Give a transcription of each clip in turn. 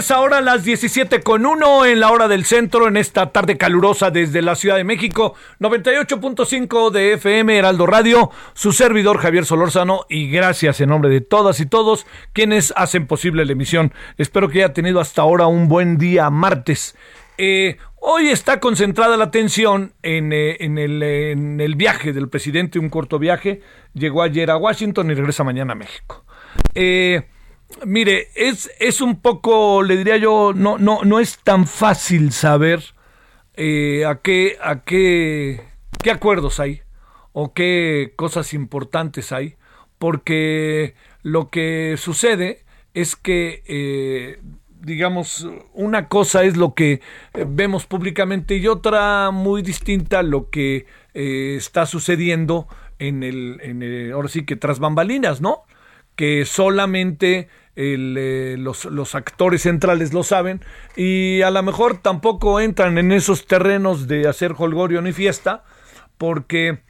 Tardes, ahora las 17 con 1 en la hora del centro, en esta tarde calurosa desde la Ciudad de México, 98.5 de FM Heraldo Radio, su servidor Javier Solórzano y gracias en nombre de todas y todos quienes hacen posible la emisión. Espero que haya tenido hasta ahora un buen día martes. Eh, hoy está concentrada la atención en, eh, en, el, en el viaje del presidente, un corto viaje, llegó ayer a Washington y regresa mañana a México. Eh, Mire, es, es un poco, le diría yo, no, no, no es tan fácil saber eh, a qué, a qué, qué acuerdos hay o qué cosas importantes hay, porque lo que sucede es que, eh, digamos, una cosa es lo que vemos públicamente y otra muy distinta lo que eh, está sucediendo en el, en el, ahora sí que tras bambalinas, ¿no? Que solamente eh, los, actores centrales lo saben y a lo mejor tampoco entran en esos terrenos de hacer holgorio ni fiesta porque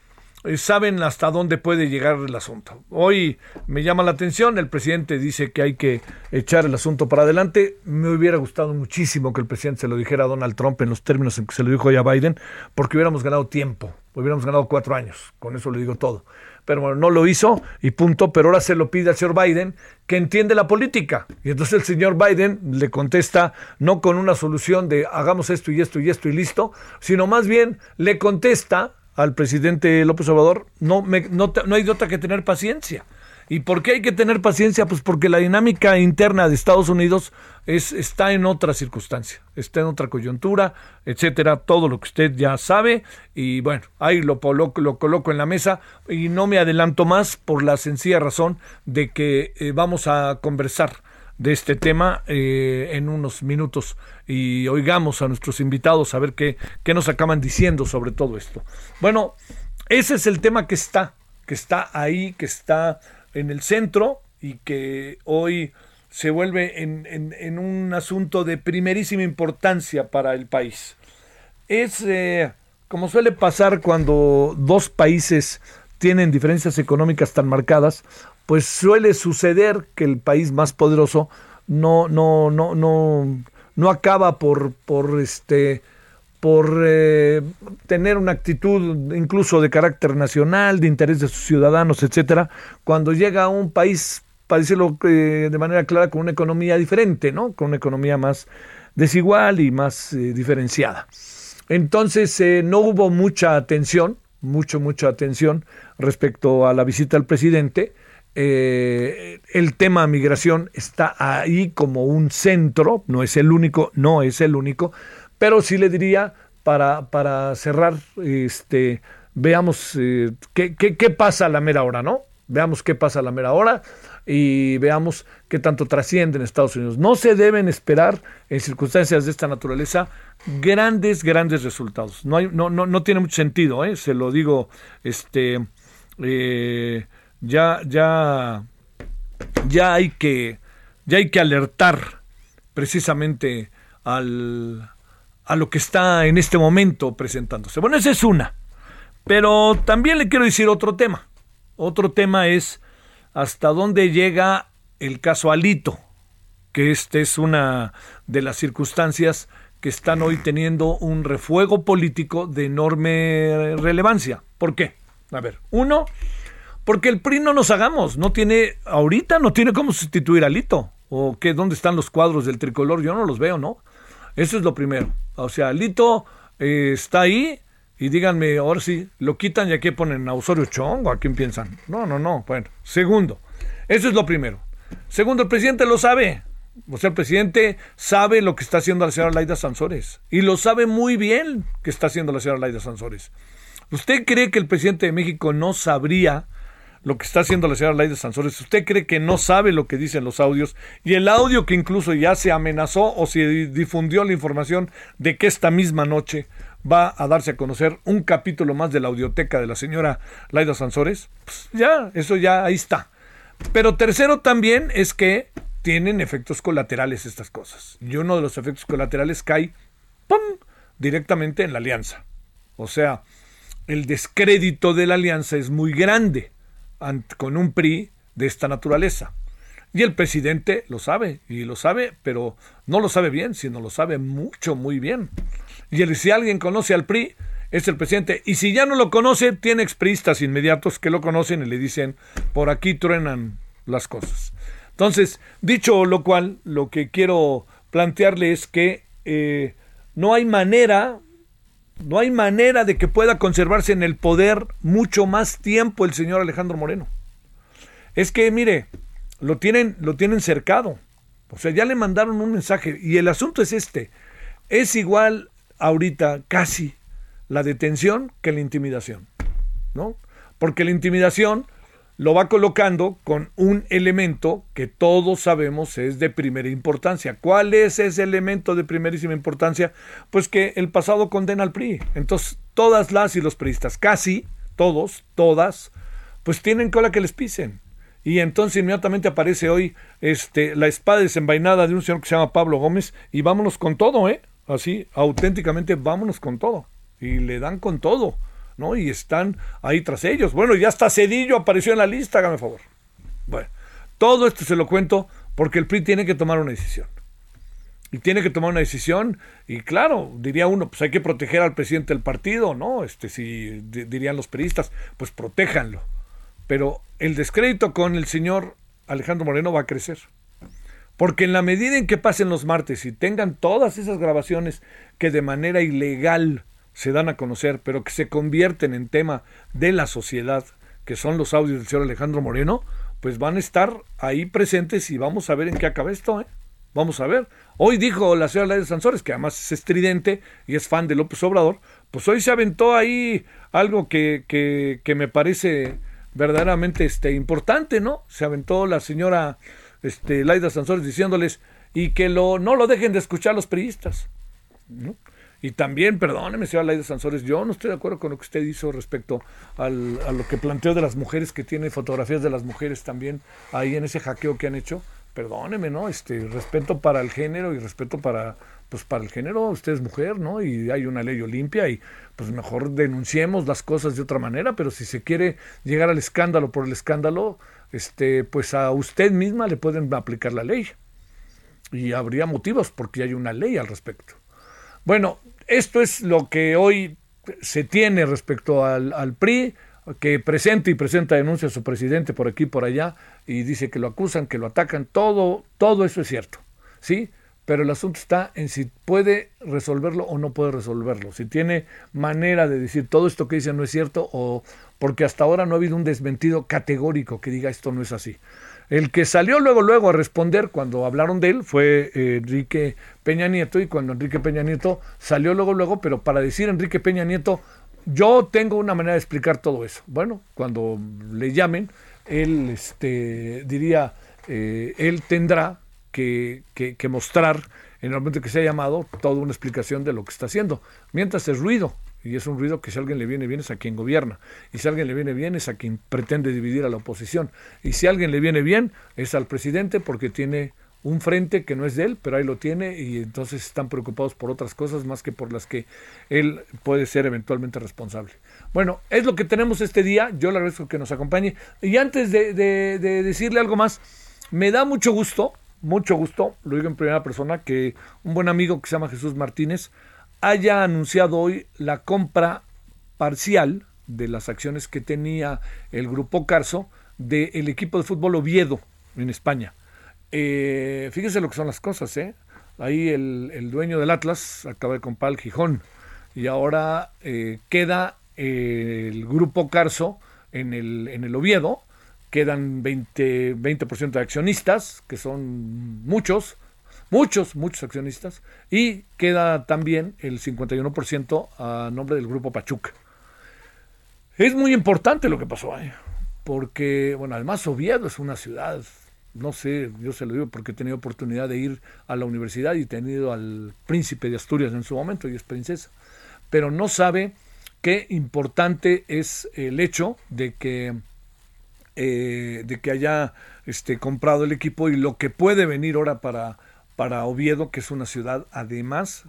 eh, saben hasta dónde puede llegar el asunto. Hoy me llama la atención, el presidente dice que hay que echar el asunto para adelante. Me hubiera gustado muchísimo que el presidente se lo dijera a Donald Trump en los términos en que se lo dijo ya a Biden, porque hubiéramos ganado tiempo, hubiéramos ganado cuatro años, con eso le digo todo pero bueno, no lo hizo y punto, pero ahora se lo pide al señor Biden que entiende la política. Y entonces el señor Biden le contesta no con una solución de hagamos esto y esto y esto y listo, sino más bien le contesta al presidente López Obrador, no, me, no, no hay otra que tener paciencia. ¿Y por qué hay que tener paciencia? Pues porque la dinámica interna de Estados Unidos es, está en otra circunstancia, está en otra coyuntura, etcétera, todo lo que usted ya sabe. Y bueno, ahí lo, lo, lo coloco en la mesa y no me adelanto más por la sencilla razón de que eh, vamos a conversar de este tema eh, en unos minutos y oigamos a nuestros invitados a ver qué, qué nos acaban diciendo sobre todo esto. Bueno, ese es el tema que está, que está ahí, que está en el centro y que hoy se vuelve en, en, un asunto de primerísima importancia para el país. Es eh, como suele pasar cuando dos países tienen diferencias económicas tan marcadas, pues suele suceder que el país más poderoso no, no, no, no, no acaba por, por este por eh, tener una actitud incluso de carácter nacional, de interés de sus ciudadanos, etcétera, cuando llega a un país, para decirlo eh, de manera clara, con una economía diferente, ¿no? Con una economía más desigual y más eh, diferenciada. Entonces no hubo mucha atención, mucho, mucha atención respecto a la visita del presidente. el tema migración está ahí como un centro, no es el único, no es el único, pero sí le diría, para, para cerrar, este, veamos eh, qué, qué, pasa a la mera hora, ¿no? Veamos qué pasa a la mera hora y veamos qué tanto trasciende en Estados Unidos. No se deben esperar en circunstancias de esta naturaleza grandes, grandes resultados. No, no, no, no tiene mucho sentido, ¿eh? se lo digo, este, eh, ya, ya, ya hay que, ya hay que alertar precisamente al, a lo que está en este momento presentándose. Bueno, esa es una. Pero también le quiero decir otro tema. Otro tema es hasta dónde llega el caso Alito, que esta es una de las circunstancias que están hoy teniendo un refuego político de enorme relevancia. ¿Por qué? A ver, uno, porque el PRI no nos hagamos, no tiene, ahorita no tiene cómo sustituir a Alito. ¿O qué? ¿Dónde están los cuadros del tricolor? Yo no los veo, ¿no? Eso es lo primero. O sea, Alito eh, está ahí y díganme, ahora sí, lo quitan y aquí ponen a Osorio Chong o a quién piensan. No, no, no. Bueno, segundo, eso es lo primero. Segundo, el presidente lo sabe. O sea, el presidente sabe lo que está haciendo la señora Laida Sansores. Y lo sabe muy bien que está haciendo la señora Laida Sansores. ¿Usted cree que el presidente de México no sabría lo que está haciendo la señora Laida Sansores? ¿Usted cree que no sabe lo que dicen los audios? Y el audio que incluso ya se amenazó o se difundió la información de que esta misma noche va a darse a conocer un capítulo más de la audioteca de la señora Laida Sansores. Pues ya, eso ya ahí está. Pero tercero también es que tienen efectos colaterales estas cosas. Y uno de los efectos colaterales cae directamente en la alianza. O sea, el descrédito de la alianza es muy grande con un PRI de esta naturaleza. Y el presidente lo sabe, y lo sabe, pero no lo sabe bien, sino lo sabe mucho, muy bien. Y si alguien conoce al PRI, es el presidente. Y si ya no lo conoce, tiene expristas inmediatos que lo conocen y le dicen, por aquí truenan las cosas. Entonces, dicho lo cual, lo que quiero plantearle es que eh, no hay manera, no hay manera de que pueda conservarse en el poder mucho más tiempo el señor Alejandro Moreno. Es que, mire, lo tienen, lo tienen cercado. O sea, ya le mandaron un mensaje. Y el asunto es este. Es igual ahorita casi la detención que la intimidación. ¿No? Porque la intimidación lo va colocando con un elemento que todos sabemos es de primera importancia. ¿Cuál es ese elemento de primerísima importancia? Pues que el pasado condena al PRI. Entonces, todas las y los priistas, casi todos, todas, pues tienen cola que les pisen. Y entonces inmediatamente aparece hoy este, la espada desenvainada de un señor que se llama Pablo Gómez y vámonos con todo, ¿eh? Así, auténticamente vámonos con todo. Y le dan con todo. Y están ahí tras ellos. Bueno, ya hasta Cedillo apareció en la lista, hágame favor. Bueno, todo esto se lo cuento porque el PRI tiene que tomar una decisión. Y tiene que tomar una decisión, y claro, diría uno, pues hay que proteger al presidente del partido, ¿no? Este, si dirían los periodistas, pues protéjanlo. Pero el descrédito con el señor Alejandro Moreno va a crecer. Porque en la medida en que pasen los martes y tengan todas esas grabaciones que de manera ilegal se dan a conocer, pero que se convierten en tema de la sociedad, que son los audios del señor Alejandro Moreno, pues van a estar ahí presentes y vamos a ver en qué acaba esto, ¿eh? Vamos a ver. Hoy dijo la señora de Sansores, que además es estridente y es fan de López Obrador, pues hoy se aventó ahí algo que, que, que me parece verdaderamente este, importante, ¿no? Se aventó la señora este, Laida Sansores diciéndoles y que lo, no lo dejen de escuchar los periodistas. ¿no? Y también, perdóneme, señora Laida Sansores, yo no estoy de acuerdo con lo que usted hizo respecto al, a lo que planteó de las mujeres, que tiene fotografías de las mujeres también ahí en ese hackeo que han hecho. Perdóneme, ¿no? Este, respeto para el género y respeto para, pues para el género, usted es mujer, ¿no? Y hay una ley olimpia y pues mejor denunciemos las cosas de otra manera, pero si se quiere llegar al escándalo por el escándalo, este, pues a usted misma le pueden aplicar la ley. Y habría motivos porque hay una ley al respecto. Bueno, esto es lo que hoy se tiene respecto al, PRI, que presenta y presenta denuncias a su presidente por aquí y por allá, y dice que lo acusan, que lo atacan, todo, todo eso es cierto, ¿sí? Pero el asunto está en si puede resolverlo o no puede resolverlo, si tiene manera de decir todo esto que dice no es cierto, o porque hasta ahora no ha habido un desmentido categórico que diga esto no es así. El que salió luego, luego a responder cuando hablaron de él fue eh, Enrique Peña Nieto y cuando Enrique Peña Nieto salió luego, luego, pero para decir Enrique Peña Nieto, yo tengo una manera de explicar todo eso. Bueno, cuando le llamen, él este, diría, eh, él tendrá que, que, que mostrar en el momento que se ha llamado toda una explicación de lo que está haciendo. Mientras es ruido, y es un ruido que si a alguien le viene bien es a quien gobierna. Y si a alguien le viene bien es a quien pretende dividir a la oposición. Y si a alguien le viene bien es al presidente porque tiene un frente que no es de él, pero ahí lo tiene y entonces están preocupados por otras cosas más que por las que él puede ser eventualmente responsable. Bueno, es lo que tenemos este día. Yo le agradezco que nos acompañe. Y antes de, decirle algo más, me da mucho gusto, mucho gusto, lo digo en primera persona, que un buen amigo que se llama Jesús Martínez haya anunciado hoy la compra parcial de las acciones que tenía el grupo Carso del equipo de fútbol Oviedo en España. Eh, fíjese lo que son las cosas, ¿eh? Ahí el, dueño del Atlas acaba de comprar el Gijón y ahora eh, queda el grupo Carso en el, en el Oviedo, quedan 20%, 20 de accionistas, que son muchos, muchos, muchos accionistas, y queda también el 51% a nombre del grupo Pachuca. Es muy importante lo que pasó ahí, porque, bueno, además Oviedo es una ciudad, no sé, yo se lo digo porque he tenido oportunidad de ir a la universidad y he tenido al príncipe de Asturias en su momento, y es princesa, pero no sabe qué importante es el hecho de que, eh, de que haya este, comprado el equipo y lo que puede venir ahora para, para Oviedo, que es una ciudad además,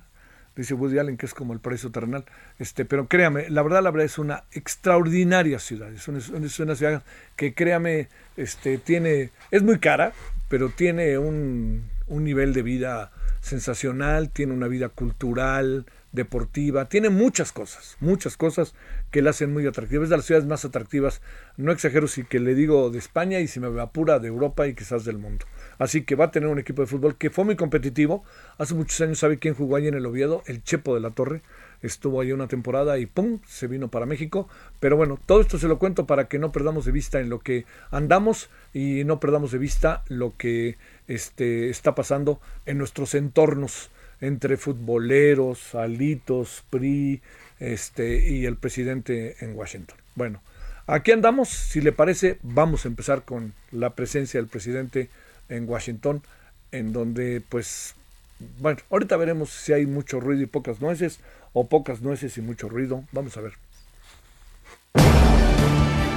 dice Woody Allen que es como el paraíso terrenal, este, pero créame, la verdad, la verdad es una extraordinaria ciudad, es una, es una ciudad que créame, este, tiene, es muy cara, pero tiene un, un nivel de vida sensacional, tiene una vida cultural, deportiva, tiene muchas cosas, muchas cosas que la hacen muy atractiva. Es de las ciudades más atractivas, no exagero si que le digo de España y si me apura de Europa y quizás del mundo. Así que va a tener un equipo de fútbol que fue muy competitivo. Hace muchos años, ¿sabe quién jugó ahí en el Oviedo? El Chepo de la Torre. Estuvo ahí una temporada y ¡pum! se vino para México. Pero bueno, todo esto se lo cuento para que no perdamos de vista en lo que andamos y no perdamos de vista lo que este, está pasando en nuestros entornos entre futboleros, alitos, PRI este, y el presidente en Washington. Bueno, aquí andamos, si le parece, vamos a empezar con la presencia del presidente en Washington, en donde pues, bueno, ahorita veremos si hay mucho ruido y pocas nueces, o pocas nueces y mucho ruido, vamos a ver.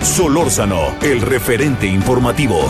Solórzano, el referente informativo.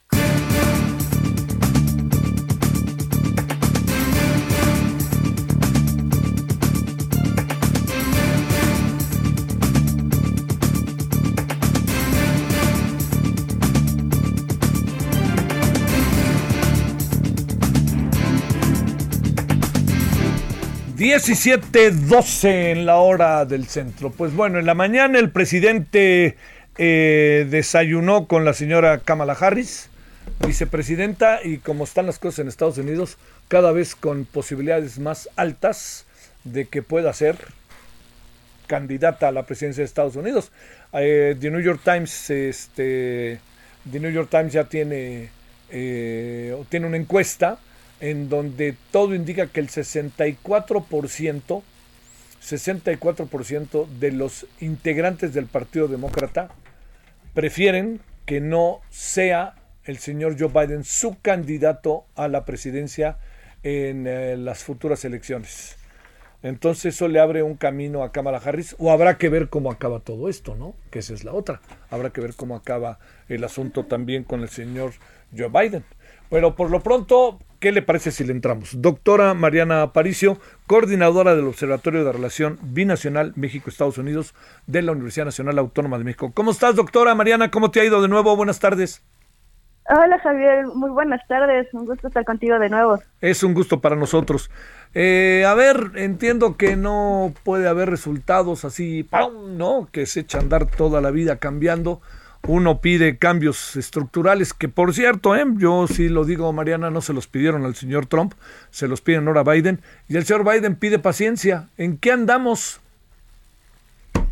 17.12 en la hora del centro. Pues bueno, en la mañana el presidente eh, desayunó con la señora Kamala Harris, vicepresidenta, y como están las cosas en Estados Unidos, cada vez con posibilidades más altas de que pueda ser candidata a la presidencia de Estados Unidos. Eh, The New York Times, este, The New York Times ya tiene, eh, tiene una encuesta en donde todo indica que el 64%, 64% de los integrantes del Partido Demócrata prefieren que no sea el señor Joe Biden su candidato a la presidencia en eh, las futuras elecciones. Entonces eso le abre un camino a Kamala Harris o habrá que ver cómo acaba todo esto, ¿no? Que esa es la otra. Habrá que ver cómo acaba el asunto también con el señor Joe Biden. Bueno, por lo pronto, ¿qué le parece si le entramos? Doctora Mariana Aparicio, coordinadora del Observatorio de Relación Binacional México-Estados Unidos de la Universidad Nacional Autónoma de México. ¿Cómo estás, doctora Mariana? ¿Cómo te ha ido de nuevo? Buenas tardes. Hola Javier, muy buenas tardes, un gusto estar contigo de nuevo. Es un gusto para nosotros. Eh, a ver, entiendo que no puede haber resultados así, ¡pum! ¿no? Que se echa a andar toda la vida cambiando uno pide cambios estructurales, que por cierto, ¿eh? yo sí lo digo, Mariana, no se los pidieron al señor Trump, se los piden ahora Biden, y el señor Biden pide paciencia. ¿En qué andamos?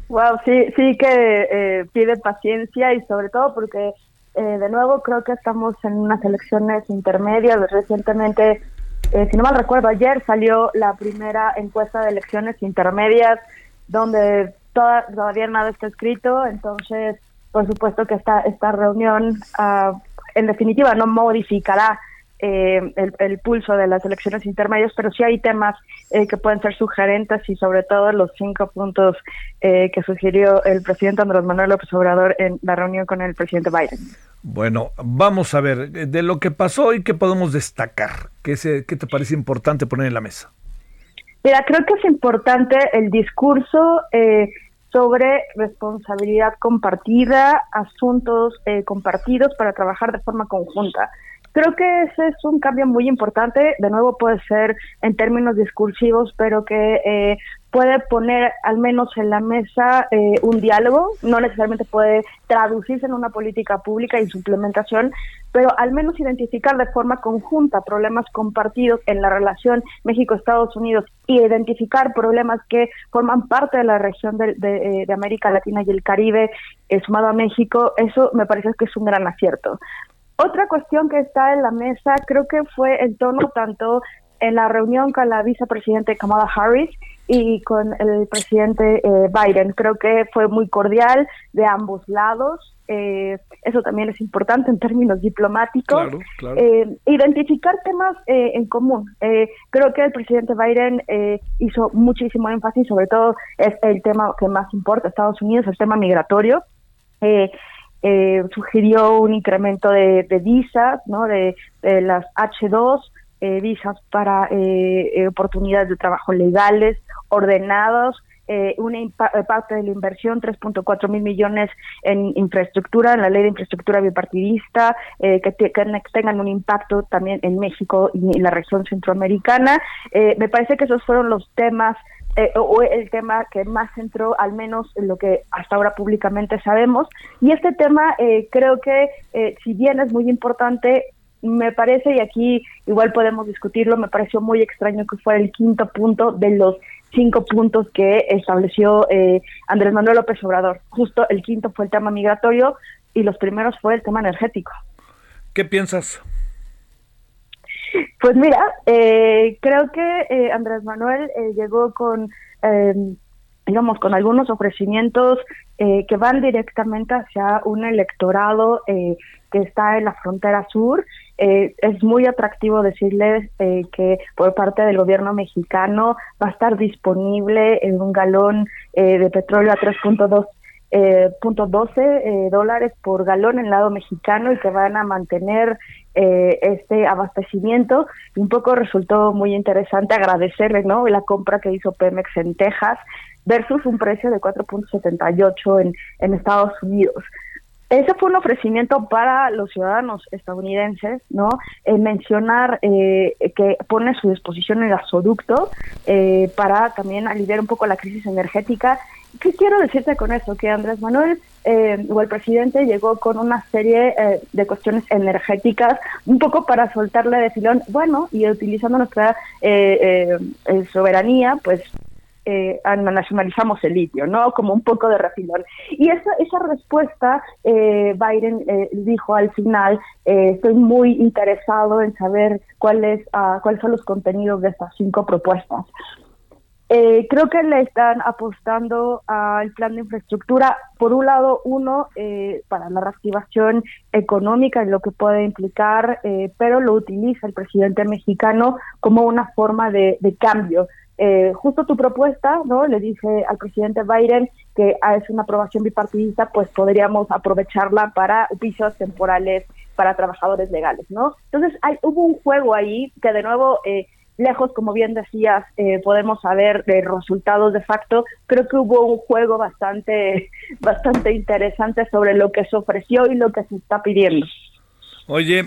Wow, sí, sí que eh, pide paciencia y sobre todo porque, eh, de nuevo, creo que estamos en unas elecciones intermedias. Recientemente, eh, si no mal recuerdo, ayer salió la primera encuesta de elecciones intermedias donde todavía nada está escrito, entonces por supuesto que esta, esta reunión uh, en definitiva no modificará eh, el, pulso de las elecciones intermedias, pero sí hay temas eh, que pueden ser sugerentes y sobre todo los cinco puntos eh, que sugirió el presidente Andrés Manuel López Obrador en la reunión con el presidente Biden. Bueno, vamos a ver, de lo que pasó hoy, ¿qué podemos destacar? ¿Qué, se, ¿Qué te parece importante poner en la mesa? Mira, creo que es importante el discurso sobre responsabilidad compartida, asuntos compartidos para trabajar de forma conjunta. Creo que ese es un cambio muy importante, de nuevo puede ser en términos discursivos, pero que eh, puede poner al menos en la mesa eh, un diálogo, no necesariamente puede traducirse en una política pública y su implementación, pero al menos identificar de forma conjunta problemas compartidos en la relación México-Estados Unidos y identificar problemas que forman parte de la región de, de, eh, América Latina y el Caribe sumado a México, eso me parece que es un gran acierto. Otra cuestión que está en la mesa creo que fue el tono tanto en la reunión con la vicepresidenta Kamala Harris y con el presidente eh, Biden. Creo que fue muy cordial de ambos lados. Eh, eso también es importante en términos diplomáticos. Eh, identificar temas en común. creo que el presidente Biden hizo muchísimo énfasis, sobre todo es el tema que más importa a Estados Unidos, el tema migratorio eh, sugirió un incremento de, visas, ¿no? de, las H2, eh, visas para eh, eh, oportunidades de trabajo legales, ordenados, una parte de la inversión, 3.4 mil millones en infraestructura, en la ley de infraestructura bipartidista, que, que, tengan un impacto también en México y en la región centroamericana. me parece que esos fueron los temas eh, o el tema que más entró, al menos en lo que hasta ahora públicamente sabemos. Y este tema eh, creo que, eh, si bien es muy importante, me parece, y aquí igual podemos discutirlo, me pareció muy extraño que fuera el quinto punto de los cinco puntos que estableció Andrés Manuel López Obrador. Justo el quinto fue el tema migratorio y los primeros fue el tema energético. ¿Qué piensas? Pues mira, eh, creo que eh, Andrés Manuel eh, llegó con, digamos, con algunos ofrecimientos que van directamente hacia un electorado que está en la frontera sur. Es muy atractivo decirles que por parte del gobierno mexicano va a estar disponible en un galón de petróleo a 3.2 eh, punto 12 eh, dólares por galón en el lado mexicano y que van a mantener eh, este abastecimiento. Un poco resultó muy interesante agradecerle ¿no? la compra que hizo Pemex en Texas versus un precio de 4.78 en, en Estados Unidos. Ese fue un ofrecimiento para los ciudadanos estadounidenses, ¿no? Eh, mencionar eh, que pone a su disposición el gasoducto eh, para también aliviar un poco la crisis energética. ¿Qué quiero decirte con eso? Que Andrés Manuel o el presidente llegó con una serie de cuestiones energéticas, un poco para soltarle de filón, bueno, y utilizando nuestra soberanía, pues eh, nacionalizamos el litio, ¿no? Como un poco de refilón. Y esa, esa respuesta, eh, Biden eh, dijo al final, eh, estoy muy interesado en saber cuáles, uh, cuáles son los contenidos de estas cinco propuestas. creo que le están apostando al plan de infraestructura, por un lado, uno, para la reactivación económica y lo que puede implicar, pero lo utiliza el presidente mexicano como una forma de cambio eh, justo tu propuesta, ¿no? Le dije al presidente Biden que es una aprobación bipartidista, pues podríamos aprovecharla para pisos temporales para trabajadores legales, ¿no? Entonces hay, hubo un juego ahí que de nuevo, eh, lejos, como bien decías, eh, podemos saber de resultados de facto, creo que hubo un juego bastante, bastante interesante sobre lo que se ofreció y lo que se está pidiendo. Oye,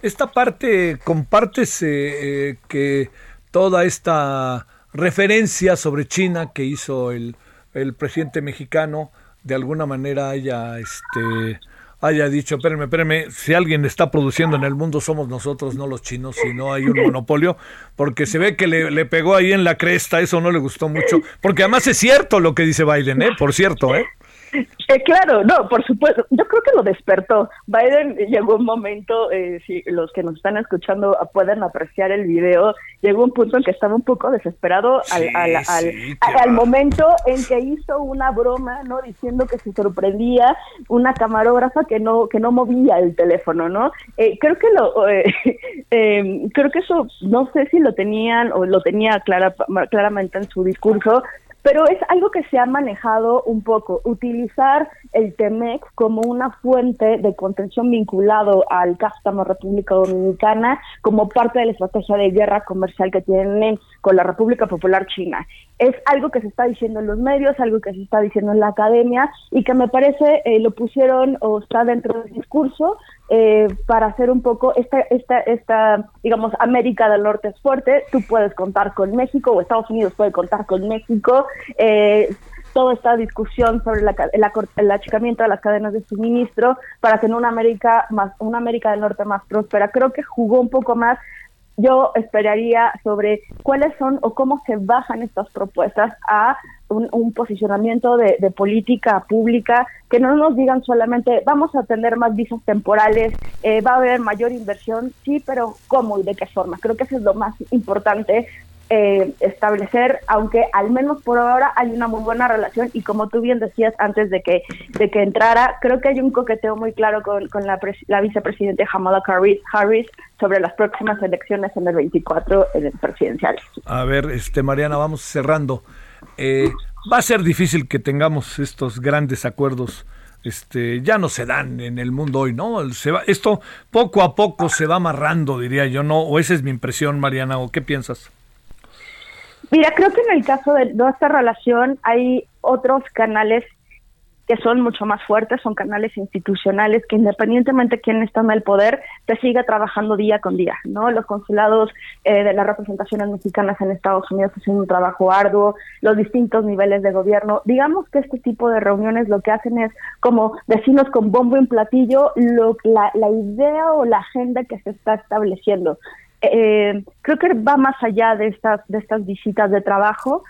esta parte, compartes que toda esta referencia sobre China que hizo el, el presidente mexicano de alguna manera haya este haya dicho, espérenme, espérenme, si alguien está produciendo en el mundo somos nosotros, no los chinos, si no hay un monopolio, porque se ve que le, le, pegó ahí en la cresta, eso no le gustó mucho, porque además es cierto lo que dice Biden, ¿eh? Por cierto, ¿eh? Eh, claro, no, por supuesto. Yo creo que lo despertó. Biden llegó un momento, eh, si los que nos están escuchando pueden apreciar el video, llegó un punto en que estaba un poco desesperado al, al, al, al, momento en que hizo una broma, ¿no? Diciendo que se sorprendía una camarógrafa que no que no movía el teléfono, ¿no? Eh, creo que lo, eh, eh, creo que eso, no sé si lo tenían o lo tenía clara, claramente en su discurso, pero es algo que se ha manejado un poco, utilizar el TEMEX como una fuente de contención vinculado al cástamo República Dominicana como parte de la estrategia de guerra comercial que tienen con la República Popular China. Es algo que se está diciendo en los medios, algo que se está diciendo en la academia y que me parece eh, lo pusieron o está dentro del discurso eh, para hacer un poco esta, esta, esta, digamos, América del Norte es fuerte, tú puedes contar con México o Estados Unidos puede contar con México. Eh, toda esta discusión sobre la, el, achicamiento de las cadenas de suministro para tener una América más una América del Norte más próspera. Creo que jugó un poco más yo esperaría sobre cuáles son o cómo se bajan estas propuestas a un, posicionamiento de, política pública, que no nos digan solamente vamos a tener más visas temporales, eh, va a haber mayor inversión, sí, pero cómo y de qué forma. Creo que eso es lo más importante eh, establecer, aunque al menos por ahora hay una muy buena relación y como tú bien decías antes de que de que entrara, creo que hay un coqueteo muy claro con, con la, la vicepresidenta Kamala Harris, sobre las próximas elecciones en el 24 en presidenciales. A ver, este Mariana, vamos cerrando. Eh, va a ser difícil que tengamos estos grandes acuerdos. Este, ya no se dan en el mundo hoy, ¿no? Esto poco a poco se va amarrando, diría yo, ¿no? O esa es mi impresión, Mariana, ¿o qué piensas? Mira, creo que en el caso de nuestra relación hay otros canales que son mucho más fuertes, son canales institucionales que independientemente de quién está en el poder, te sigue trabajando día con día, ¿no? Los consulados eh, de las representaciones mexicanas en Estados Unidos hacen un trabajo arduo, los distintos niveles de gobierno. Digamos que este tipo de reuniones lo que hacen es como decirnos con bombo en platillo lo, la, la idea o la agenda que se está estableciendo eh, creo que va más allá de estas, de estas visitas de trabajo,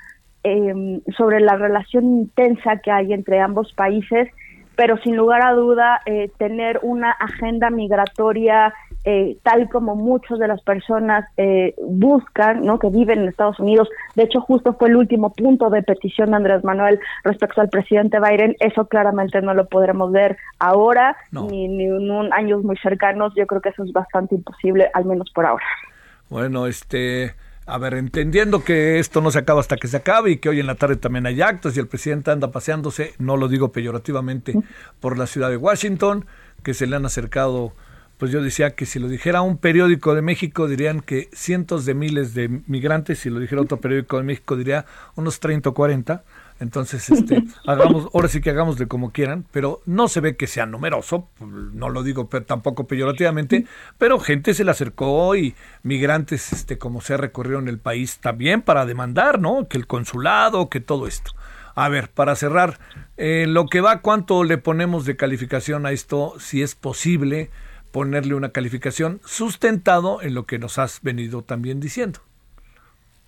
eh, sobre la relación intensa que hay entre ambos países, pero sin lugar a duda eh, tener una agenda migratoria eh, tal como muchas de las personas eh, buscan, ¿no? que viven en Estados Unidos. De hecho, justo fue el último punto de petición de Andrés Manuel respecto al presidente Biden. Eso claramente no lo podremos ver ahora ni, ni en un años muy cercanos. Yo creo que eso es bastante imposible, al menos por ahora. Bueno, este, a ver, entendiendo que esto no se acaba hasta que se acabe y que hoy en la tarde también hay actos y el presidente anda paseándose, no lo digo peyorativamente, por la ciudad de Washington, que se le han acercado, pues yo decía que si lo dijera un periódico de México dirían que cientos de miles de migrantes, si lo dijera otro periódico de México diría unos 30 o 40 entonces, este, hagamos, ahora sí que hagamos de como quieran, pero no se ve que sea numeroso, no lo digo tampoco peyorativamente, pero gente se le acercó y migrantes, este, como se en el país también para demandar, ¿no? Que el consulado, que todo esto. A ver, para cerrar, eh, lo que va, ¿cuánto le ponemos de calificación a esto? Si es posible ponerle una calificación sustentado en lo que nos has venido también diciendo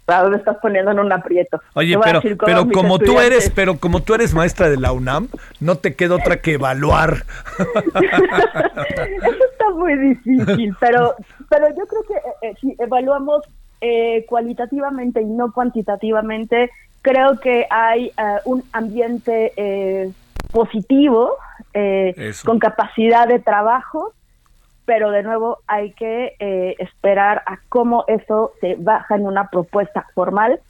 me estás poniendo en un aprieto. Oye, pero, pero como tú eres, pero como tú eres maestra de la UNAM, no te queda otra que evaluar. Eso está muy difícil, pero, pero yo creo que eh, eh, si evaluamos eh, cualitativamente y no cuantitativamente, creo que hay un ambiente positivo, con capacidad de trabajo, pero de nuevo hay que eh, esperar a cómo eso se baja en una propuesta formal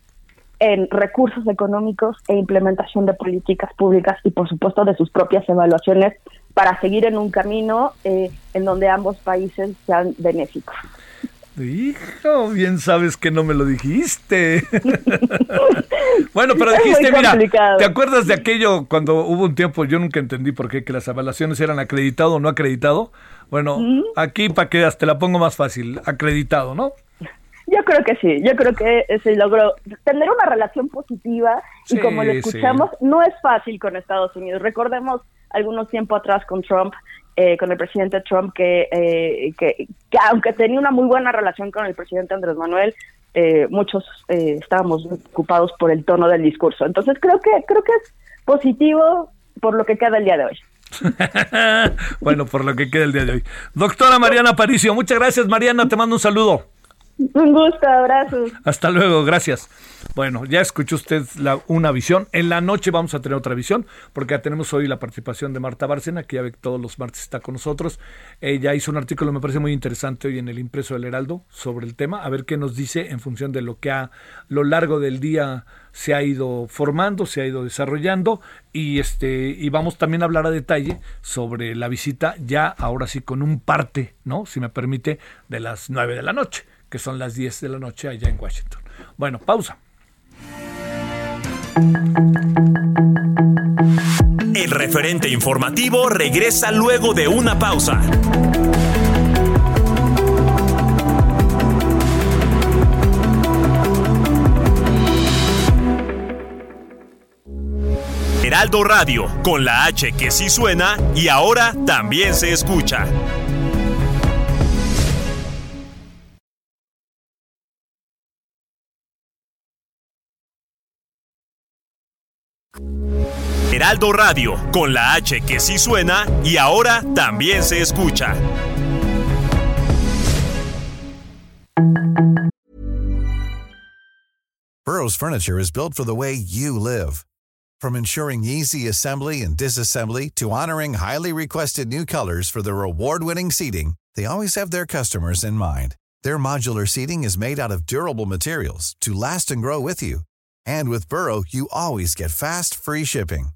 en recursos económicos e implementación de políticas públicas y por supuesto de sus propias evaluaciones para seguir en un camino eh, en donde ambos países sean benéficos. Hijo, bien sabes que no me lo dijiste. bueno, pero dijiste, mira, ¿te acuerdas de aquello cuando hubo un tiempo, yo nunca entendí por qué, que las evaluaciones eran acreditado o no acreditado? Bueno, aquí para que te la pongo más fácil, acreditado, ¿no? Yo creo que sí, yo creo que se logró tener una relación positiva y como lo escuchamos, no es fácil con Estados Unidos. Recordemos algunos tiempo atrás con Trump, eh, con el presidente Trump, que, eh, que, aunque tenía una muy buena relación con el presidente Andrés Manuel, eh, muchos estábamos ocupados por el tono del discurso. Entonces creo que creo que es positivo por lo que queda el día de hoy. bueno, por lo que queda el día de hoy. Doctora Mariana Paricio, muchas gracias Mariana, te mando un saludo. Un gusto, abrazos. Hasta luego, gracias. Bueno, ya escuchó usted la, una visión. En la noche vamos a tener otra visión, porque ya tenemos hoy la participación de Marta Bárcena, que ya ve que todos los martes está con nosotros. Ella hizo un artículo, me parece muy interesante, hoy en el impreso del Heraldo sobre el tema, a ver qué nos dice en función de lo que a lo largo del día se ha ido formando, se ha ido desarrollando y este y vamos también a hablar a detalle sobre la visita ya ahora sí con un parte, ¿no? Si me permite, de las nueve de la noche que son las 10 de la noche allá en Washington. Bueno, pausa. El referente informativo regresa luego de una pausa. Heraldo Radio, con la H que sí suena y ahora también se escucha. Heraldo Radio, con la H que sí suena y ahora también se escucha. Burroughs Furniture is built for the way you live. From ensuring easy assembly and disassembly to honoring highly requested new colors for their award-winning seating, they always have their customers in mind. Their modular seating is made out of durable materials to last and grow with you. And with Burrow, you always get fast, free shipping.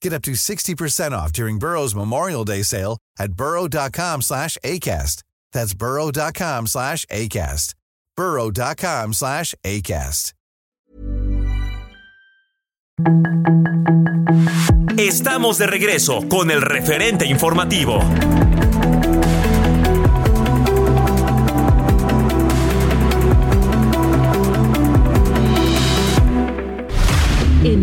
Get up to 60% off during Burrow's Memorial Day sale at burrow.com slash ACAST. That's burrow.com slash ACAST. burrow.com slash ACAST. Estamos de regreso con el referente informativo.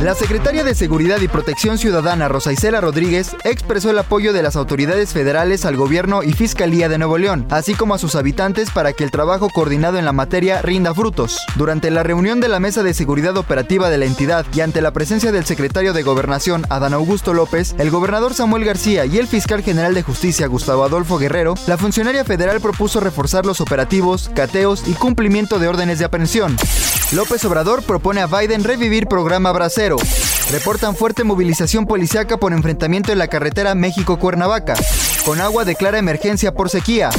La secretaria de Seguridad y Protección Ciudadana, Rosa Isela Rodríguez, expresó el apoyo de las autoridades federales al gobierno y Fiscalía de Nuevo León, así como a sus habitantes para que el trabajo coordinado en la materia rinda frutos. Durante la reunión de la Mesa de Seguridad Operativa de la entidad y ante la presencia del secretario de Gobernación, Adán Augusto López, el gobernador Samuel García y el fiscal general de Justicia, Gustavo Adolfo Guerrero, la funcionaria federal propuso reforzar los operativos, cateos y cumplimiento de órdenes de aprehensión. López Obrador propone a Biden revivir programa Bracero. Reportan fuerte movilización policiaca por enfrentamiento en la carretera México-Cuernavaca. Con agua declara emergencia por sequía.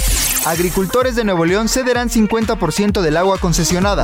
Agricultores de Nuevo León cederán 50% del agua concesionada.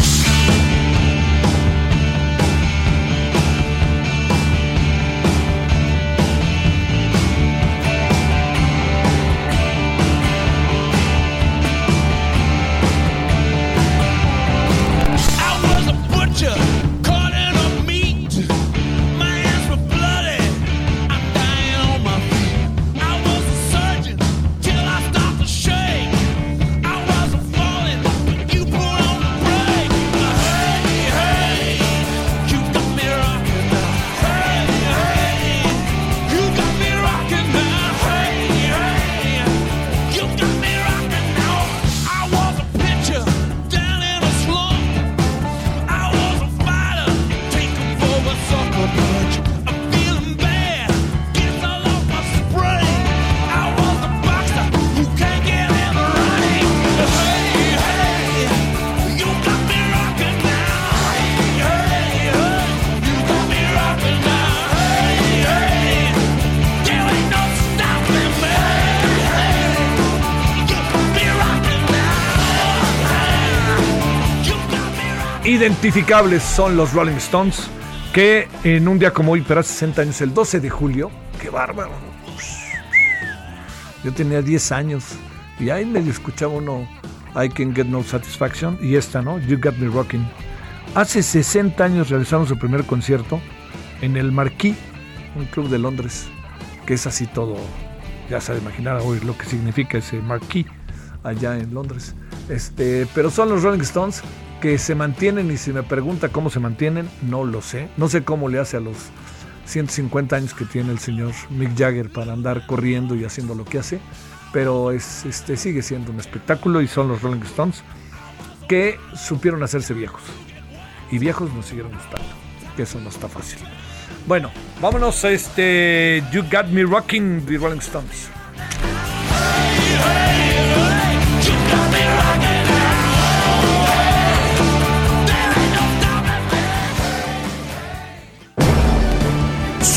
Identificables son los Rolling Stones, que en un día como hoy, pero hace 60 años, el 12 de julio, qué bárbaro. Yo tenía 10 años y ahí medio escuchaba uno I Can Get No Satisfaction y esta, ¿no? You Got Me Rocking. Hace 60 años realizaron su primer concierto en el Marquis un club de Londres, que es así todo, ya se imaginar hoy lo que significa ese marquee allá en Londres. Este, pero son los Rolling Stones que se mantienen y si me pregunta cómo se mantienen, no lo sé. No sé cómo le hace a los 150 años que tiene el señor Mick Jagger para andar corriendo y haciendo lo que hace, pero es, este, sigue siendo un espectáculo y son los Rolling Stones que supieron hacerse viejos. Y viejos nos siguieron gustando, que eso no está fácil. Bueno, vámonos a este You Got Me Rocking the Rolling Stones.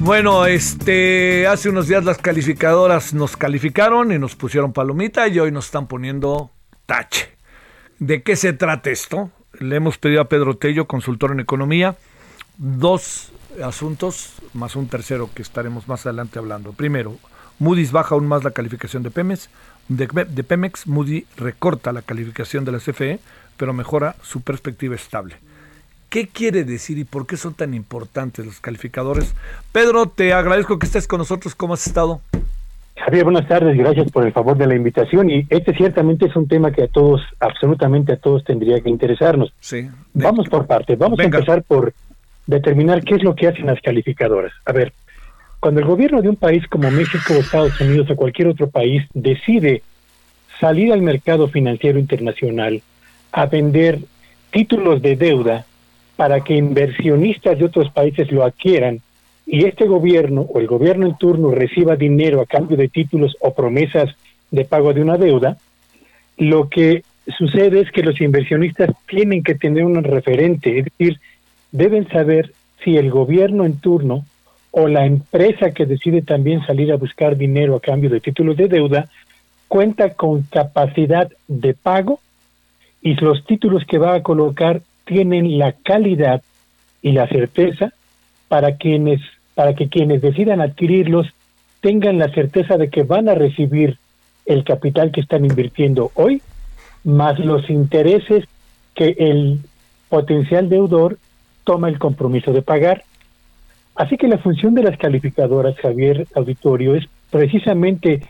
Bueno, este, hace unos días las calificadoras nos calificaron y nos pusieron palomita y hoy nos están poniendo tache. ¿De qué se trata esto? Le hemos pedido a Pedro Tello, consultor en economía, dos asuntos, más un tercero que estaremos más adelante hablando. Primero, Moody's baja aún más la calificación de Pemex, de, de Pemex, Moody recorta la calificación de la CFE, pero mejora su perspectiva estable. ¿Qué quiere decir y por qué son tan importantes los calificadores? Pedro, te agradezco que estés con nosotros. ¿Cómo has estado? Javier, buenas tardes. Gracias por el favor de la invitación. Y este ciertamente es un tema que a todos, absolutamente a todos, tendría que interesarnos. Sí. Vamos por partes. Vamos Venga. a empezar por determinar qué es lo que hacen las calificadoras. A ver, cuando el gobierno de un país como México, Estados Unidos o cualquier otro país decide salir al mercado financiero internacional a vender títulos de deuda para que inversionistas de otros países lo adquieran y este gobierno o el gobierno en turno reciba dinero a cambio de títulos o promesas de pago de una deuda, lo que sucede es que los inversionistas tienen que tener un referente, es decir, deben saber si el gobierno en turno o la empresa que decide también salir a buscar dinero a cambio de títulos de deuda cuenta con capacidad de pago y los títulos que va a colocar tienen la calidad y la certeza para quienes para que quienes decidan adquirirlos tengan la certeza de que van a recibir el capital que están invirtiendo hoy más los intereses que el potencial deudor toma el compromiso de pagar. Así que la función de las calificadoras, Javier Auditorio, es precisamente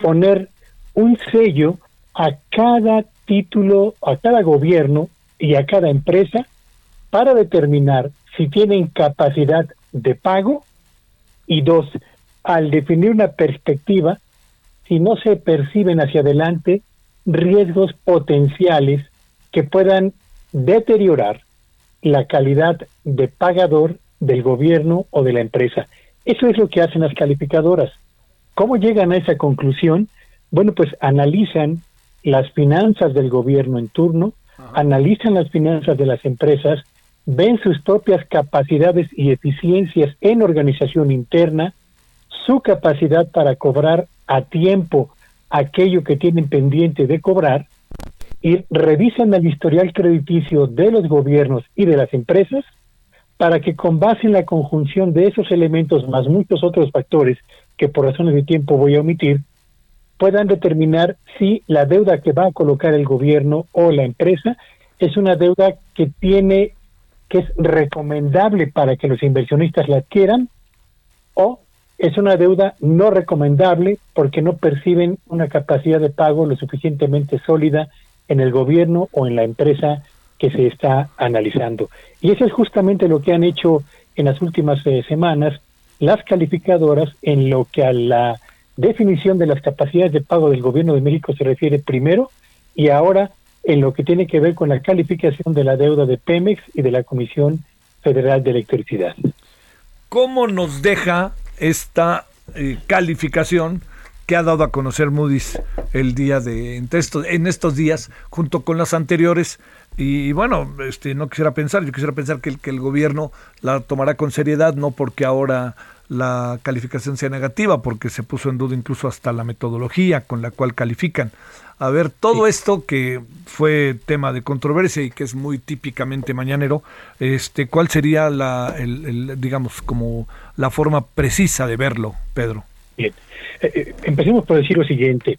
poner un sello a cada título, a cada gobierno y a cada empresa para determinar si tienen capacidad de pago y dos, al definir una perspectiva, si no se perciben hacia adelante riesgos potenciales que puedan deteriorar la calidad de pagador del gobierno o de la empresa. Eso es lo que hacen las calificadoras. ¿Cómo llegan a esa conclusión? Bueno, pues analizan las finanzas del gobierno en turno, analizan las finanzas de las empresas, ven sus propias capacidades y eficiencias en organización interna, su capacidad para cobrar a tiempo aquello que tienen pendiente de cobrar y revisan el historial crediticio de los gobiernos y de las empresas para que con base en la conjunción de esos elementos más muchos otros factores que por razones de tiempo voy a omitir, puedan determinar si la deuda que va a colocar el gobierno o la empresa es una deuda que tiene que es recomendable para que los inversionistas la adquieran o es una deuda no recomendable porque no perciben una capacidad de pago lo suficientemente sólida en el gobierno o en la empresa que se está analizando. Y eso es justamente lo que han hecho en las últimas eh, semanas las calificadoras en lo que a la definición de las capacidades de pago del gobierno de México se refiere primero y ahora en lo que tiene que ver con la calificación de la deuda de Pemex y de la Comisión Federal de Electricidad. ¿Cómo nos deja esta eh, calificación que ha dado a conocer Moody's el día de en estos, en estos días, junto con las anteriores. Y, bueno, este, no quisiera pensar, yo quisiera pensar que que el gobierno la tomará con seriedad, no porque ahora la calificación sea negativa, porque se puso en duda incluso hasta la metodología con la cual califican. A ver, todo esto que fue tema de controversia y que es muy típicamente mañanero, este, ¿cuál sería la, el, digamos, como la forma precisa de verlo, Pedro? Bien, eh, eh, empecemos por decir lo siguiente.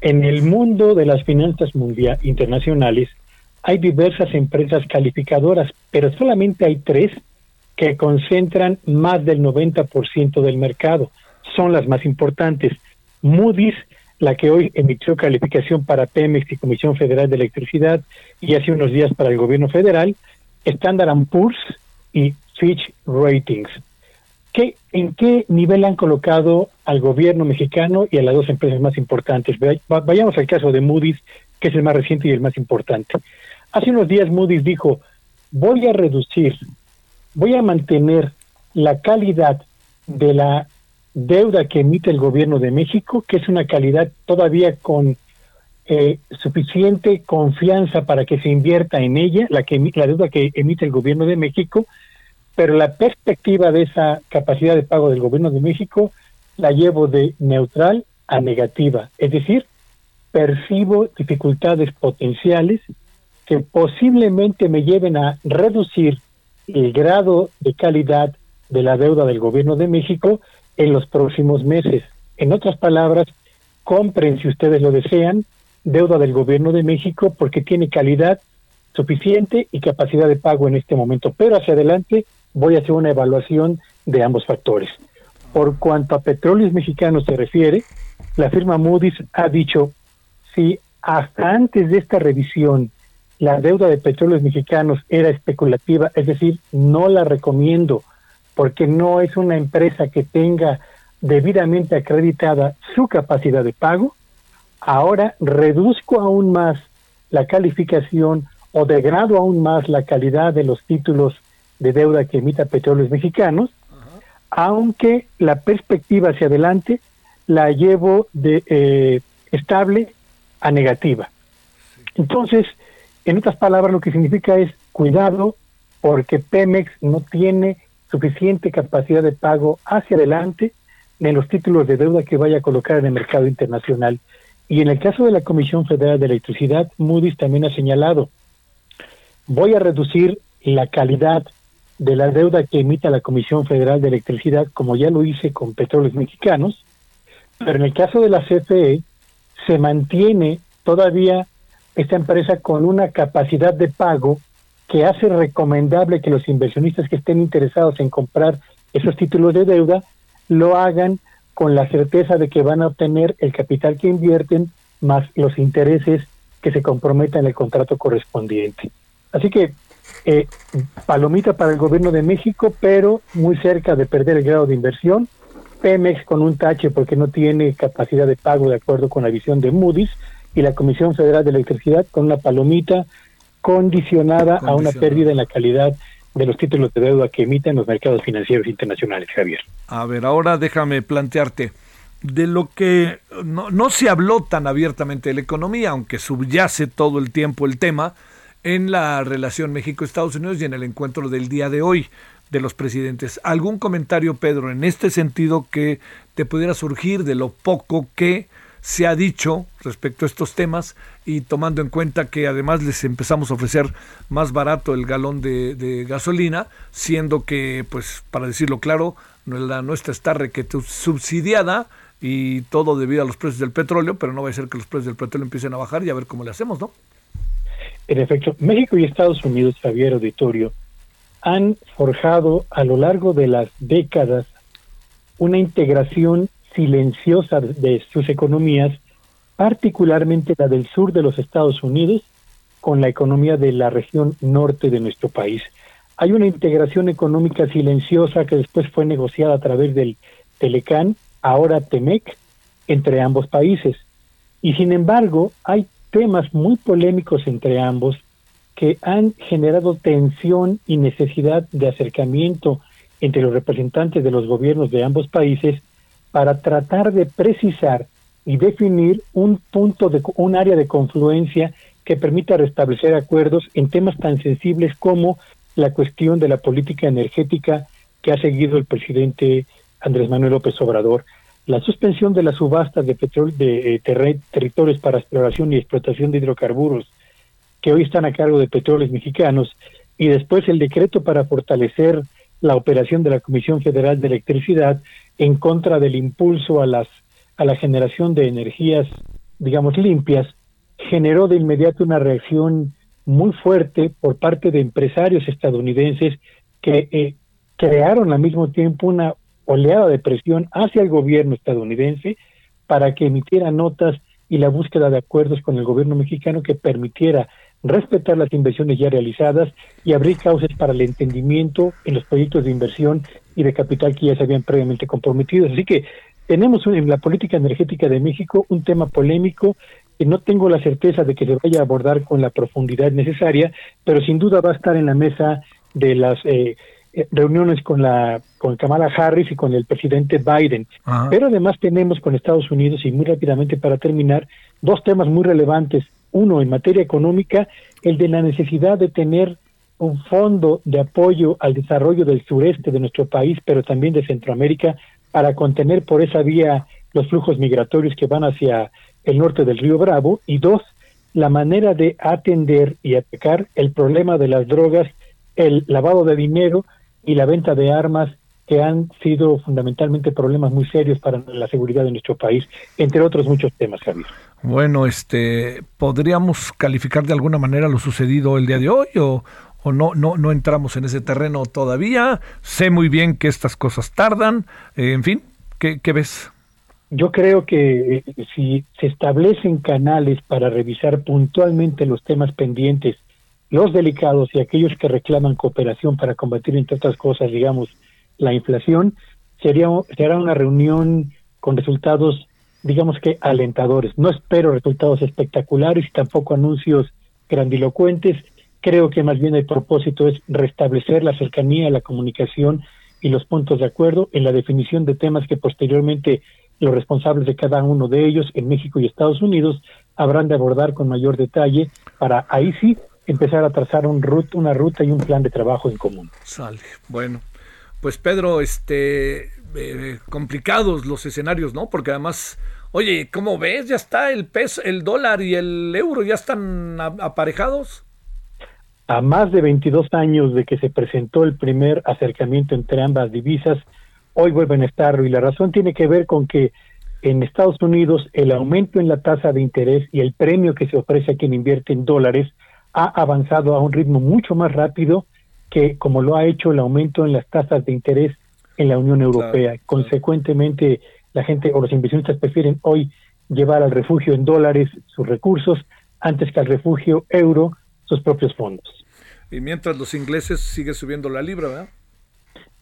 En el mundo de las finanzas mundial, internacionales hay diversas empresas calificadoras, pero solamente hay tres que concentran más del 90% del mercado. Son las más importantes. Moody's, la que hoy emitió calificación para Pemex y Comisión Federal de Electricidad y hace unos días para el gobierno federal, Standard Poor's y Fitch Ratings. ¿Qué, ¿En qué nivel han colocado al gobierno mexicano y a las dos empresas más importantes? Vayamos al caso de Moody's, que es el más reciente y el más importante. Hace unos días Moody's dijo, voy a reducir, voy a mantener la calidad de la deuda que emite el gobierno de México, que es una calidad todavía con eh, suficiente confianza para que se invierta en ella, la, que, la deuda que emite el gobierno de México, pero la perspectiva de esa capacidad de pago del gobierno de México la llevo de neutral a negativa, es decir, percibo dificultades potenciales que posiblemente me lleven a reducir el grado de calidad de la deuda del gobierno de México en los próximos meses. En otras palabras, compren si ustedes lo desean deuda del gobierno de México porque tiene calidad suficiente y capacidad de pago en este momento, pero hacia adelante voy a hacer una evaluación de ambos factores. Por cuanto a petróleos mexicanos se refiere, la firma Moody's ha dicho, si hasta antes de esta revisión la deuda de petróleos mexicanos era especulativa, es decir, no la recomiendo porque no es una empresa que tenga debidamente acreditada su capacidad de pago, ahora reduzco aún más la calificación o degrado aún más la calidad de los títulos de deuda que emita petróleos mexicanos, aunque la perspectiva hacia adelante la llevo de eh, estable a negativa. Entonces, en otras palabras, lo que significa es cuidado porque Pemex no tiene suficiente capacidad de pago hacia adelante en los títulos de deuda que vaya a colocar en el mercado internacional. Y en el caso de la Comisión Federal de Electricidad, Moody's también ha señalado, voy a reducir la calidad de la deuda que emita la Comisión Federal de Electricidad, como ya lo hice con petróleos mexicanos, pero en el caso de la CFE se mantiene todavía esta empresa con una capacidad de pago que hace recomendable que los inversionistas que estén interesados en comprar esos títulos de deuda lo hagan con la certeza de que van a obtener el capital que invierten más los intereses que se comprometan en el contrato correspondiente. Así que eh, palomita para el gobierno de México, pero muy cerca de perder el grado de inversión. Pemex con un tache porque no tiene capacidad de pago de acuerdo con la visión de Moody's y la Comisión Federal de Electricidad con una palomita condicionada, a una pérdida en la calidad de los títulos de deuda que emiten los mercados financieros internacionales, Javier. A ver, ahora déjame plantearte de lo que no, no se habló tan abiertamente de la economía, aunque subyace todo el tiempo el tema, en la relación México-Estados Unidos y en el encuentro del día de hoy de los presidentes. ¿Algún comentario, Pedro, en este sentido que te pudiera surgir de lo poco que se ha dicho respecto a estos temas y tomando en cuenta que además les empezamos a ofrecer más barato el galón de, gasolina, siendo que, pues, para decirlo claro, la nuestra está requete subsidiada y todo debido a los precios del petróleo, pero no va a ser que los precios del petróleo empiecen a bajar y a ver cómo le hacemos, ¿no? En efecto, México y Estados Unidos, Javier Auditorio, han forjado a lo largo de las décadas una integración silenciosa de sus economías, particularmente la del sur de los Estados Unidos, con la economía de la región norte de nuestro país. Hay una integración económica silenciosa que después fue negociada a través del Telecán, ahora Temec, entre ambos países. Y sin embargo, hay temas muy polémicos entre ambos que han generado tensión y necesidad de acercamiento entre los representantes de los gobiernos de ambos países para tratar de precisar y definir un punto de un área de confluencia que permita restablecer acuerdos en temas tan sensibles como la cuestión de la política energética que ha seguido el presidente Andrés Manuel López Obrador, la suspensión de las subastas de petróleo de eh, territorios para exploración y explotación de hidrocarburos que hoy están a cargo de petróleos mexicanos y después el decreto para fortalecer la operación de la Comisión Federal de Electricidad en contra del impulso a las a la generación de energías digamos limpias generó de inmediato una reacción muy fuerte por parte de empresarios estadounidenses que eh, crearon al mismo tiempo una oleada de presión hacia el gobierno estadounidense para que emitiera notas y la búsqueda de acuerdos con el gobierno mexicano que permitiera respetar las inversiones ya realizadas y abrir causas para el entendimiento en los proyectos de inversión y de capital que ya se habían previamente comprometido. Así que tenemos en la política energética de México un tema polémico que no tengo la certeza de que se vaya a abordar con la profundidad necesaria, pero sin duda va a estar en la mesa de las eh, eh, reuniones con la con Kamala Harris y con el presidente Biden. Pero además tenemos con Estados Unidos y muy rápidamente para terminar dos temas muy relevantes. Uno en materia económica, el de la necesidad de tener un fondo de apoyo al desarrollo del sureste de nuestro país, pero también de Centroamérica, para contener por esa vía los flujos migratorios que van hacia el norte del río Bravo. Y dos, la manera de atender y atacar el problema de las drogas, el lavado de dinero y la venta de armas que han sido fundamentalmente problemas muy serios para la seguridad de nuestro país, entre otros muchos temas, Javier. Bueno, este, ¿podríamos calificar de alguna manera lo sucedido el día de hoy o, o no, no, no entramos en ese terreno todavía? Sé muy bien que estas cosas tardan, eh, en fin, ¿qué, ¿qué, ves? Yo creo que eh, si se establecen canales para revisar puntualmente los temas pendientes los delicados y aquellos que reclaman cooperación para combatir, entre otras cosas, digamos, la inflación, sería, será una reunión con resultados, digamos que alentadores. No espero resultados espectaculares y tampoco anuncios grandilocuentes. Creo que más bien el propósito es restablecer la cercanía, la comunicación y los puntos de acuerdo en la definición de temas que posteriormente los responsables de cada uno de ellos en México y Estados Unidos habrán de abordar con mayor detalle para ahí sí empezar a trazar un una ruta y un plan de trabajo en común. Sale. Bueno, pues Pedro, este, eh, complicados los escenarios, ¿no? Porque además, oye, ¿cómo ves? Ya está el peso, el dólar y el euro ya están aparejados. A más de 22 años de que se presentó el primer acercamiento entre ambas divisas, hoy vuelven a estarlo y la razón tiene que ver con que en Estados Unidos el aumento en la tasa de interés y el premio que se ofrece a quien invierte en dólares ha avanzado a un ritmo mucho más rápido que como lo ha hecho el aumento en las tasas de interés en la Unión Europea. Consecuentemente, la gente o los inversionistas prefieren hoy llevar al refugio en dólares sus recursos antes que al refugio euro sus propios fondos. Y mientras los ingleses siguen subiendo la libra, ¿verdad?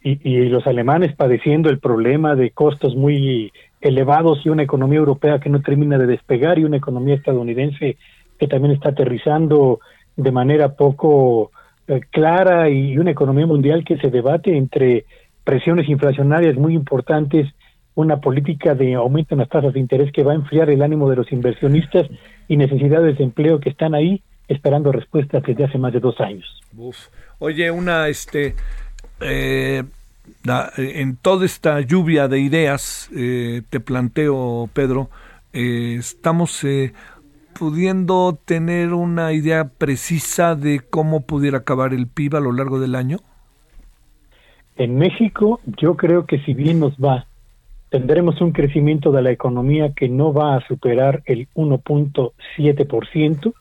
Y, y los alemanes padeciendo el problema de costos muy elevados y una economía europea que no termina de despegar y una economía estadounidense que también está aterrizando de manera poco eh, clara y una economía mundial que se debate entre presiones inflacionarias muy importantes, una política de aumento en las tasas de interés que va a enfriar el ánimo de los inversionistas y necesidades de empleo que están ahí esperando respuestas desde hace más de dos años. Oye, una, este, eh, en toda esta lluvia de ideas, eh, te planteo, Pedro, estamos pudiendo tener una idea precisa de cómo pudiera acabar el PIB a lo largo del año? En México, yo creo que si bien nos va, tendremos un crecimiento de la economía que no va a superar el 1.7%,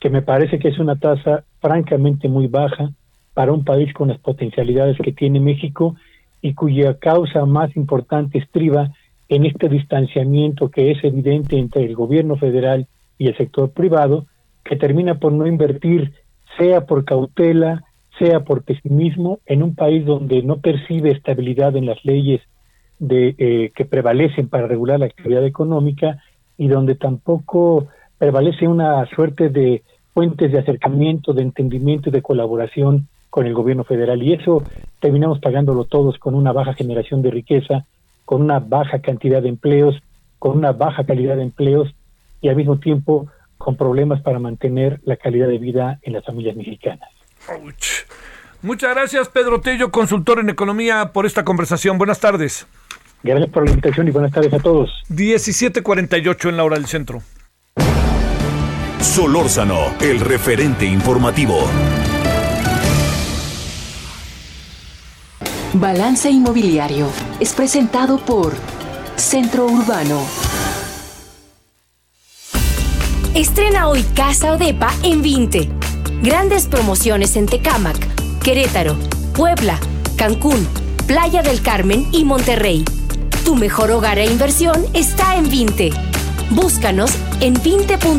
que me parece que es una tasa francamente muy baja para un país con las potencialidades que tiene México y cuya causa más importante estriba en este distanciamiento que es evidente entre el gobierno federal y el sector privado, que termina por no invertir, sea por cautela, sea por pesimismo, en un país donde no percibe estabilidad en las leyes de, eh, que prevalecen para regular la actividad económica y donde tampoco prevalece una suerte de fuentes de acercamiento, de entendimiento y de colaboración con el gobierno federal. Y eso terminamos pagándolo todos con una baja generación de riqueza con una baja cantidad de empleos, con una baja calidad de empleos y al mismo tiempo con problemas para mantener la calidad de vida en las familias mexicanas. Muchas gracias, Pedro Tello, consultor en economía, por esta conversación. Buenas tardes. Gracias por la invitación y buenas tardes a todos. 17:48 en la hora del centro. Solórzano, el referente informativo. Balance Inmobiliario es presentado por Centro Urbano. Estrena hoy Casa Odepa en 20. Grandes promociones en Tecámac, Querétaro, Puebla, Cancún, Playa del Carmen y Monterrey. Tu mejor hogar e inversión está en 20. Búscanos en 20.com.mx.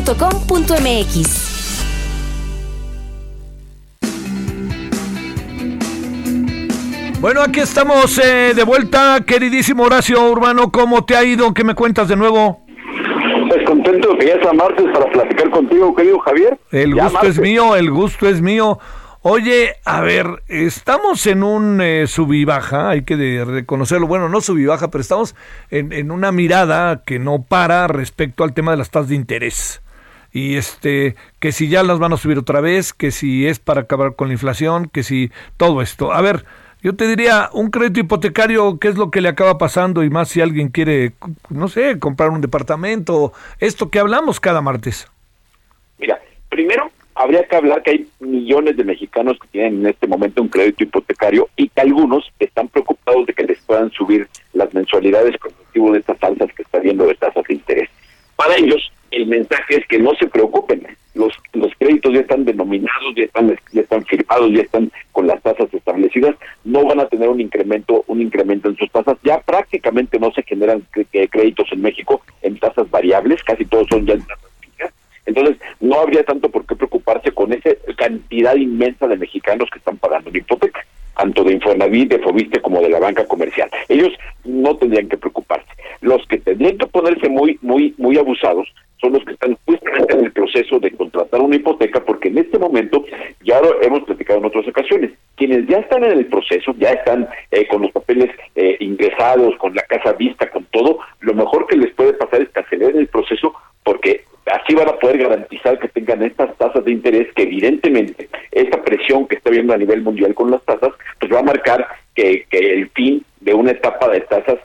Bueno, aquí estamos eh, de vuelta, queridísimo Horacio Urbano. ¿Cómo te ha ido? ¿Qué me cuentas de nuevo? Contento de que ya sea martes para platicar contigo, querido Javier. El gusto es mío, el gusto es mío. Oye, a ver, estamos en un eh, sub y baja, hay que reconocerlo. Bueno, no sub y baja, pero estamos en, en una mirada que no para respecto al tema de las tasas de interés y este que si ya las van a subir otra vez, que si es para acabar con la inflación, que si todo esto. A ver, yo te diría, un crédito hipotecario, ¿qué es lo que le acaba pasando? Y más si alguien quiere, no sé, comprar un departamento, esto que hablamos cada martes. Mira, primero habría que hablar que hay millones de mexicanos que tienen en este momento un crédito hipotecario y que algunos están preocupados de que les puedan subir las mensualidades con motivo de estas alzas que está viendo de tasas de interés. Para ellos, el mensaje es que no se preocupen, los, los créditos ya están denominados, ya están, ya están firmados, ya están con las tasas establecidas, no van a tener un incremento, un incremento en sus tasas, ya prácticamente no se generan créditos en México en tasas variables, casi todos son ya en tasas fijas, entonces no habría tanto por qué preocuparse con esa cantidad inmensa de mexicanos que están pagando una hipoteca tanto de Infonavit, de Fobiste como de la banca comercial. Ellos no tendrían que preocuparse. Los que tendrían que ponerse muy, muy, muy abusados son los que están justamente en el proceso de contratar una hipoteca, porque en este momento, ya lo hemos platicado en otras ocasiones, quienes ya están en el proceso, ya están eh, con los papeles eh, ingresados, con la casa vista, con todo, lo mejor que les puede pasar es que aceleren el proceso, porque así van a poder garantizar que tengan estas tasas de interés que evidentemente esta presión que está viendo a nivel mundial con las tasas, pues va a marcar que, que el fin de una etapa de tasas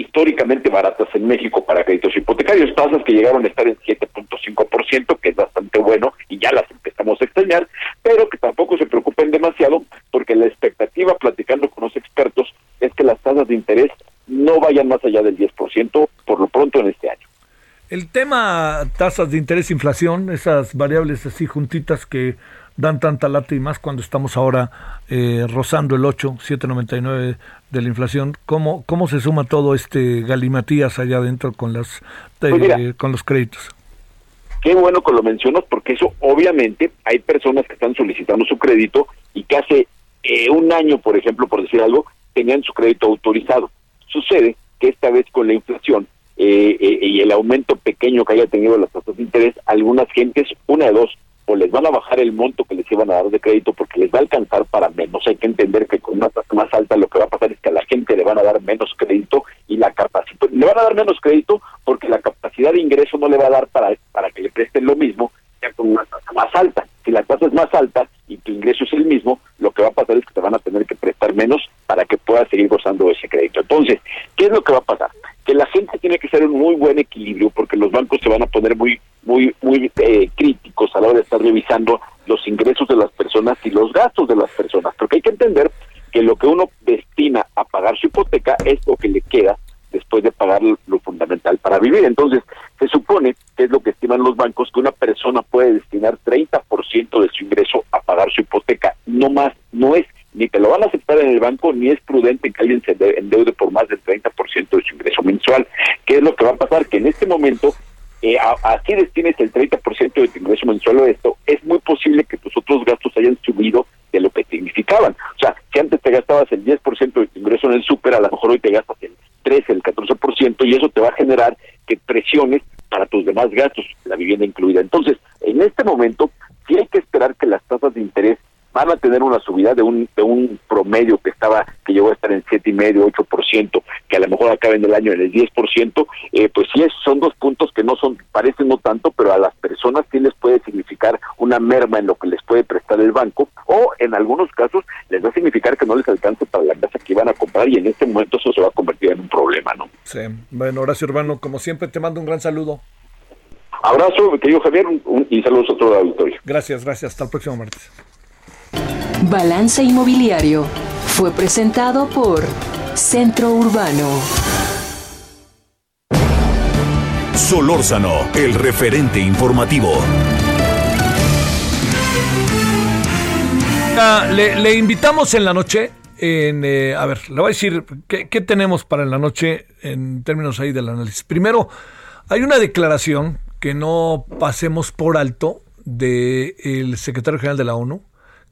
históricamente baratas en México para créditos hipotecarios, tasas que llegaron a estar en 7.5%, que es bastante bueno y ya las empezamos a extrañar, pero que tampoco se preocupen demasiado porque la expectativa, platicando con los expertos, es que las tasas de interés no vayan más allá del 10% por lo pronto en este año. El tema tasas de interés, inflación, esas variables así juntitas que dan tanta lata y más cuando estamos ahora eh, rozando el 8, 7.99 de la inflación. ¿Cómo, ¿Cómo se suma todo este galimatías allá adentro con, las, Pues eh, con los créditos? Qué bueno que lo mencionas porque eso obviamente hay personas que están solicitando su crédito y que hace eh, un año, por ejemplo, por decir algo, tenían su crédito autorizado. Sucede que esta vez con la inflación eh, eh, y el aumento pequeño que haya tenido las tasas de interés, algunas gentes, una de dos, o les van a bajar el monto que les iban a dar de crédito porque les va a alcanzar para menos. Hay que entender que con una tasa más alta lo que va a pasar es la gente le van a dar menos crédito y la capacidad, le van a dar menos crédito porque la capacidad de ingreso no le va a dar para, para que le presten lo mismo ya con una tasa más alta. Si la tasa es más alta y tu ingreso es el mismo, lo que va a pasar es que te van a tener que prestar menos para que puedas seguir gozando de ese crédito. Entonces, ¿qué es lo que va a pasar? Que la gente tiene que ser un muy buen equilibrio porque los bancos se van a poner muy muy muy eh, críticos a la hora de estar revisando los ingresos de las personas y los gastos de las personas, porque hay que entender que lo que uno destina a pagar su hipoteca es lo que le queda después de pagar lo fundamental para vivir. Entonces, se supone, que es lo que estiman los bancos, que una persona puede destinar 30% de su ingreso a pagar su hipoteca, no más, no es, ni te lo van a aceptar en el banco, ni es prudente que alguien se endeude por más del 30% de su ingreso mensual. ¿Qué es lo que va a pasar? Que en este momento eh, así destines el 30% de tu ingreso mensual a esto, es muy posible que tus otros gastos hayan subido de lo que significaban. O sea, te gastabas el 10% de tu ingreso en el súper, a lo mejor hoy te gastas el 13, el 14%, y eso te va a generar que presiones para tus demás gastos, la vivienda incluida. Entonces, en este momento, sí hay que esperar que las tasas de interés van a tener una subida de un de un promedio que estaba que llegó a estar en siete y medio 8%, que a lo mejor acaben el año en el 10%, eh, pues sí, son dos puntos que no son, parecen no tanto, pero a las personas sí les puede significar una merma en lo que les puede prestar el banco, o en algunos casos les va a significar que no les alcance para la casa que iban a comprar y en este momento eso se va a convertir en un problema, ¿no? Sí, bueno, Horacio Urbano, como siempre te mando un gran saludo. Abrazo, querido Javier, y saludos a todo el auditorio. Gracias, gracias. Hasta el próximo martes. Balance Inmobiliario fue presentado por Centro Urbano. Solórzano, el referente informativo. Le, invitamos en la noche. En, eh, a ver, le voy a decir ¿qué, qué tenemos para en la noche en términos ahí del análisis. Primero, hay una declaración que no pasemos por alto del secretario general de la ONU,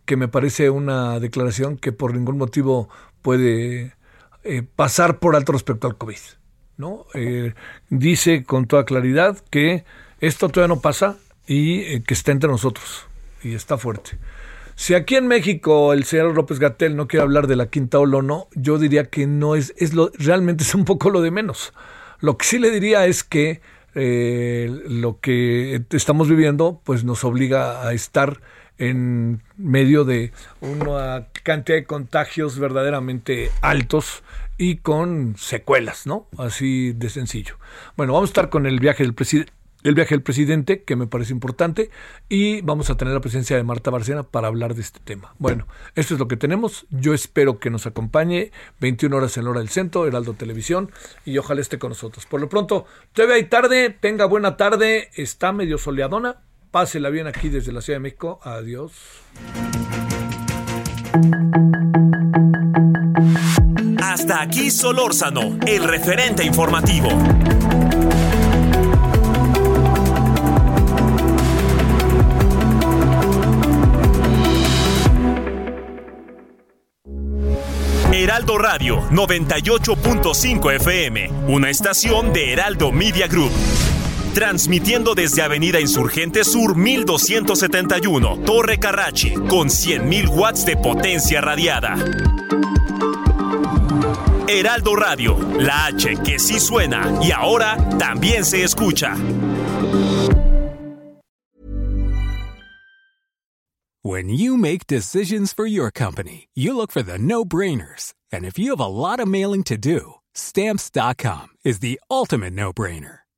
que me parece una declaración que por ningún motivo puede eh, pasar por alto respecto al COVID. ¿no? Eh, dice con toda claridad que esto todavía no pasa y eh, que está entre nosotros y está fuerte. Si aquí en México el señor López Gatel no quiere hablar de la quinta ola o no, yo diría que no es, es lo, realmente es un poco lo de menos. Lo que sí le diría es que lo que estamos viviendo pues nos obliga a estar en medio de una cantidad de contagios verdaderamente altos y con secuelas, ¿no? Así de sencillo. Bueno, vamos a estar con el viaje del presidente el viaje del presidente, que me parece importante, y vamos a tener la presencia de Marta Barcena para hablar de este tema. Bueno, esto es lo que tenemos. Yo espero que nos acompañe 21 horas en hora del centro, Heraldo Televisión, y ojalá esté con nosotros. Por lo pronto, todavía hay tarde, tenga buena tarde, está medio soleadona, pásela bien aquí desde la Ciudad de México. Adiós. Hasta aquí Solórzano, el referente informativo. Heraldo Radio 98.5 FM, una estación de Heraldo Media Group. Transmitiendo desde Avenida Insurgente Sur 1271, Torre Carrachi, con 100.000 watts de potencia radiada. Heraldo Radio, la H que sí suena y ahora también se escucha. When you make decisions for your company, you look for the no-brainers. And if you have a lot of mailing to do, stamps.com is the ultimate no-brainer.